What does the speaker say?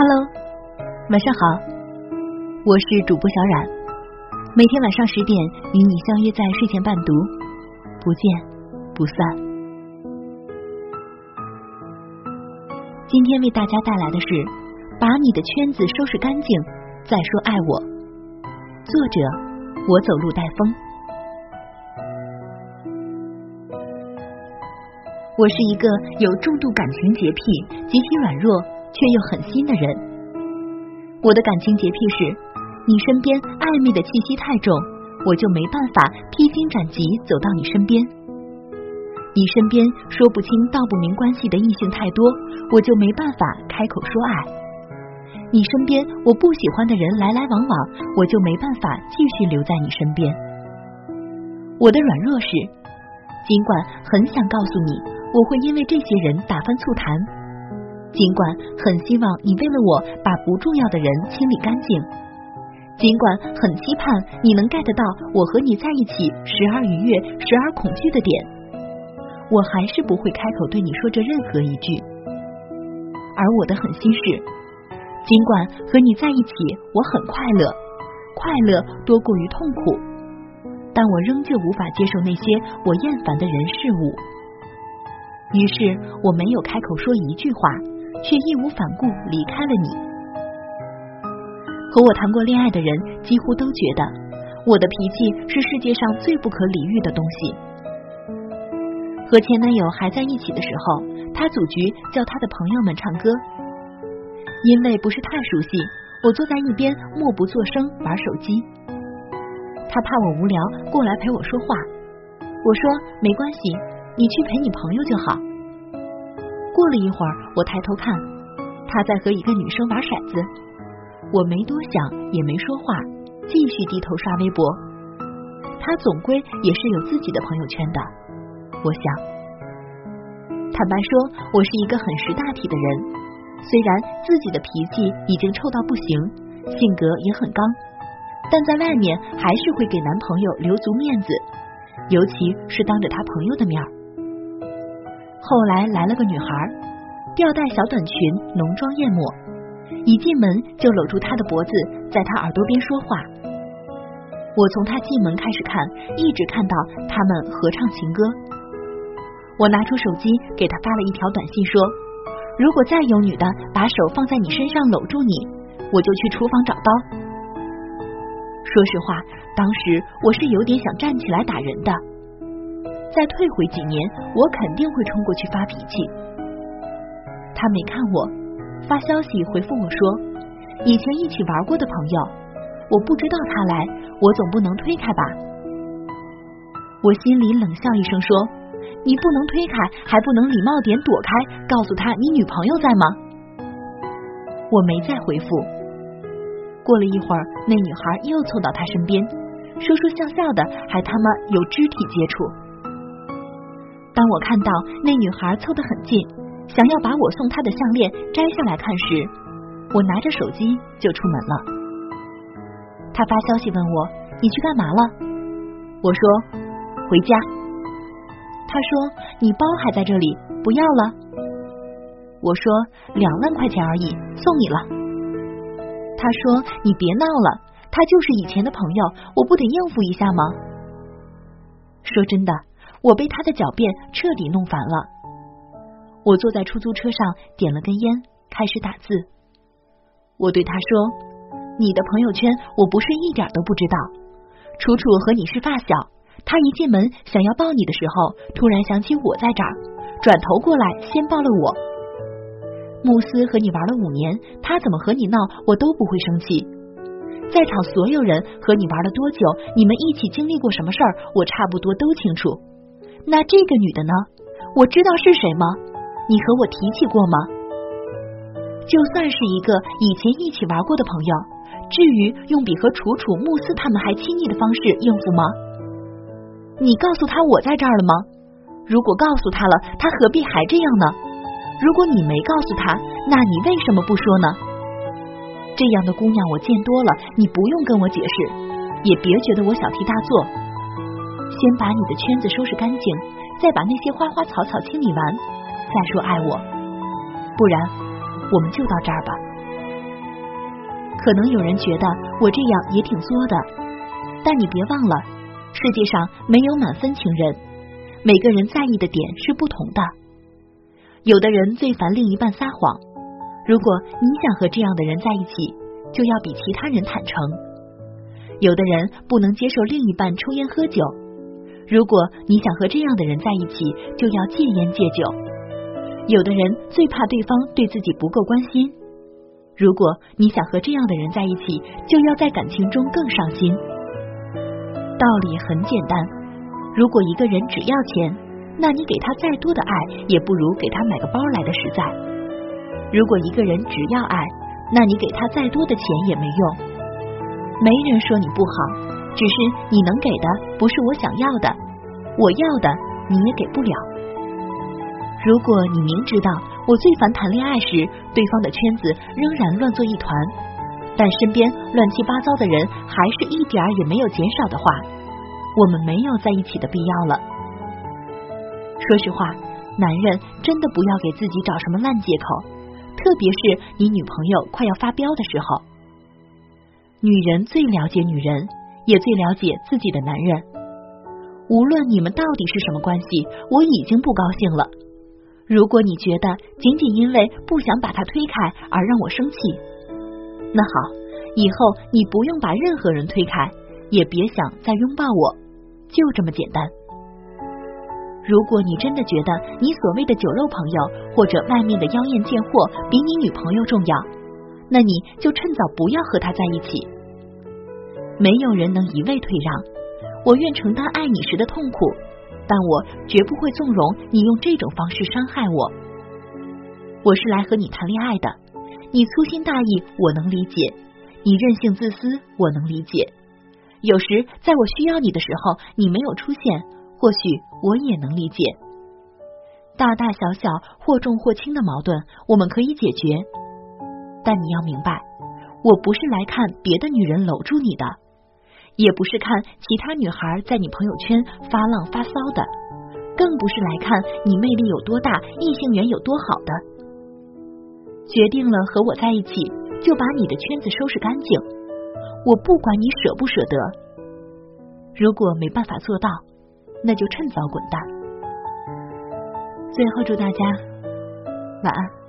Hello，晚上好，我是主播小冉，每天晚上十点与你相约在睡前伴读，不见不散。今天为大家带来的是《把你的圈子收拾干净再说爱我》，作者我走路带风。我是一个有重度感情洁癖、极其软弱却又狠心的人。我的感情洁癖是，你身边暧昧的气息太重，我就没办法披荆斩棘走到你身边；你身边说不清道不明关系的异性太多，我就没办法开口说爱；你身边我不喜欢的人来来往往，我就没办法继续留在你身边。我的软弱是，尽管很想告诉你。我会因为这些人打翻醋坛，尽管很希望你为了我把不重要的人清理干净，尽管很期盼你能 get 到我和你在一起时而愉悦时而恐惧的点，我还是不会开口对你说这任何一句。而我的狠心是，尽管和你在一起我很快乐，快乐多过于痛苦，但我仍旧无法接受那些我厌烦的人事物。于是我没有开口说一句话，却义无反顾离开了你。和我谈过恋爱的人几乎都觉得我的脾气是世界上最不可理喻的东西。和前男友还在一起的时候，他组局叫他的朋友们唱歌，因为不是太熟悉，我坐在一边默不作声玩手机。他怕我无聊，过来陪我说话。我说没关系。你去陪你朋友就好。过了一会儿，我抬头看，他在和一个女生玩骰子。我没多想，也没说话，继续低头刷微博。他总归也是有自己的朋友圈的，我想。坦白说，我是一个很识大体的人，虽然自己的脾气已经臭到不行，性格也很刚，但在外面还是会给男朋友留足面子，尤其是当着他朋友的面儿。后来来了个女孩，吊带小短裙，浓妆艳抹，一进门就搂住他的脖子，在他耳朵边说话。我从他进门开始看，一直看到他们合唱情歌。我拿出手机给他发了一条短信，说：如果再有女的把手放在你身上搂住你，我就去厨房找刀。说实话，当时我是有点想站起来打人的。再退回几年，我肯定会冲过去发脾气。他没看我，发消息回复我说：“以前一起玩过的朋友，我不知道他来，我总不能推开吧？”我心里冷笑一声说：“你不能推开，还不能礼貌点躲开，告诉他你女朋友在吗？”我没再回复。过了一会儿，那女孩又凑到他身边，说说笑笑的，还他妈有肢体接触。当我看到那女孩凑得很近，想要把我送她的项链摘下来看时，我拿着手机就出门了。他发消息问我：“你去干嘛了？”我说：“回家。”他说：“你包还在这里，不要了。”我说：“两万块钱而已，送你了。”他说：“你别闹了，他就是以前的朋友，我不得应付一下吗？”说真的。我被他的狡辩彻底弄烦了。我坐在出租车上，点了根烟，开始打字。我对他说：“你的朋友圈我不是一点都不知道。楚楚和你是发小，他一进门想要抱你的时候，突然想起我在这儿，转头过来先抱了我。慕斯和你玩了五年，他怎么和你闹，我都不会生气。在场所有人和你玩了多久，你们一起经历过什么事儿，我差不多都清楚。”那这个女的呢？我知道是谁吗？你和我提起过吗？就算是一个以前一起玩过的朋友，至于用比和楚楚、慕斯他们还亲密的方式应付吗？你告诉他我在这儿了吗？如果告诉他了，他何必还这样呢？如果你没告诉他，那你为什么不说呢？这样的姑娘我见多了，你不用跟我解释，也别觉得我小题大做。先把你的圈子收拾干净，再把那些花花草草清理完，再说爱我。不然，我们就到这儿吧。可能有人觉得我这样也挺作的，但你别忘了，世界上没有满分情人，每个人在意的点是不同的。有的人最烦另一半撒谎，如果你想和这样的人在一起，就要比其他人坦诚。有的人不能接受另一半抽烟喝酒，如果你想和这样的人在一起，就要戒烟戒酒。有的人最怕对方对自己不够关心。如果你想和这样的人在一起，就要在感情中更上心。道理很简单，如果一个人只要钱，那你给他再多的爱，也不如给他买个包来的实在。如果一个人只要爱，那你给他再多的钱也没用。没人说你不好，只是你能给的不是我想要的，我要的你也给不了。如果你明知道。我最烦谈恋爱时，对方的圈子仍然乱作一团，但身边乱七八糟的人还是一点儿也没有减少的话，我们没有在一起的必要了。说实话，男人真的不要给自己找什么烂借口，特别是你女朋友快要发飙的时候。女人最了解女人，也最了解自己的男人。无论你们到底是什么关系，我已经不高兴了。如果你觉得仅仅因为不想把他推开而让我生气，那好，以后你不用把任何人推开，也别想再拥抱我，就这么简单。如果你真的觉得你所谓的酒肉朋友或者外面的妖艳贱货比你女朋友重要，那你就趁早不要和他在一起。没有人能一味退让，我愿承担爱你时的痛苦。但我绝不会纵容你用这种方式伤害我。我是来和你谈恋爱的，你粗心大意我能理解，你任性自私我能理解。有时在我需要你的时候，你没有出现，或许我也能理解。大大小小或重或轻的矛盾，我们可以解决。但你要明白，我不是来看别的女人搂住你的。也不是看其他女孩在你朋友圈发浪发骚的，更不是来看你魅力有多大、异性缘有多好的。决定了和我在一起，就把你的圈子收拾干净。我不管你舍不舍得，如果没办法做到，那就趁早滚蛋。最后祝大家晚安。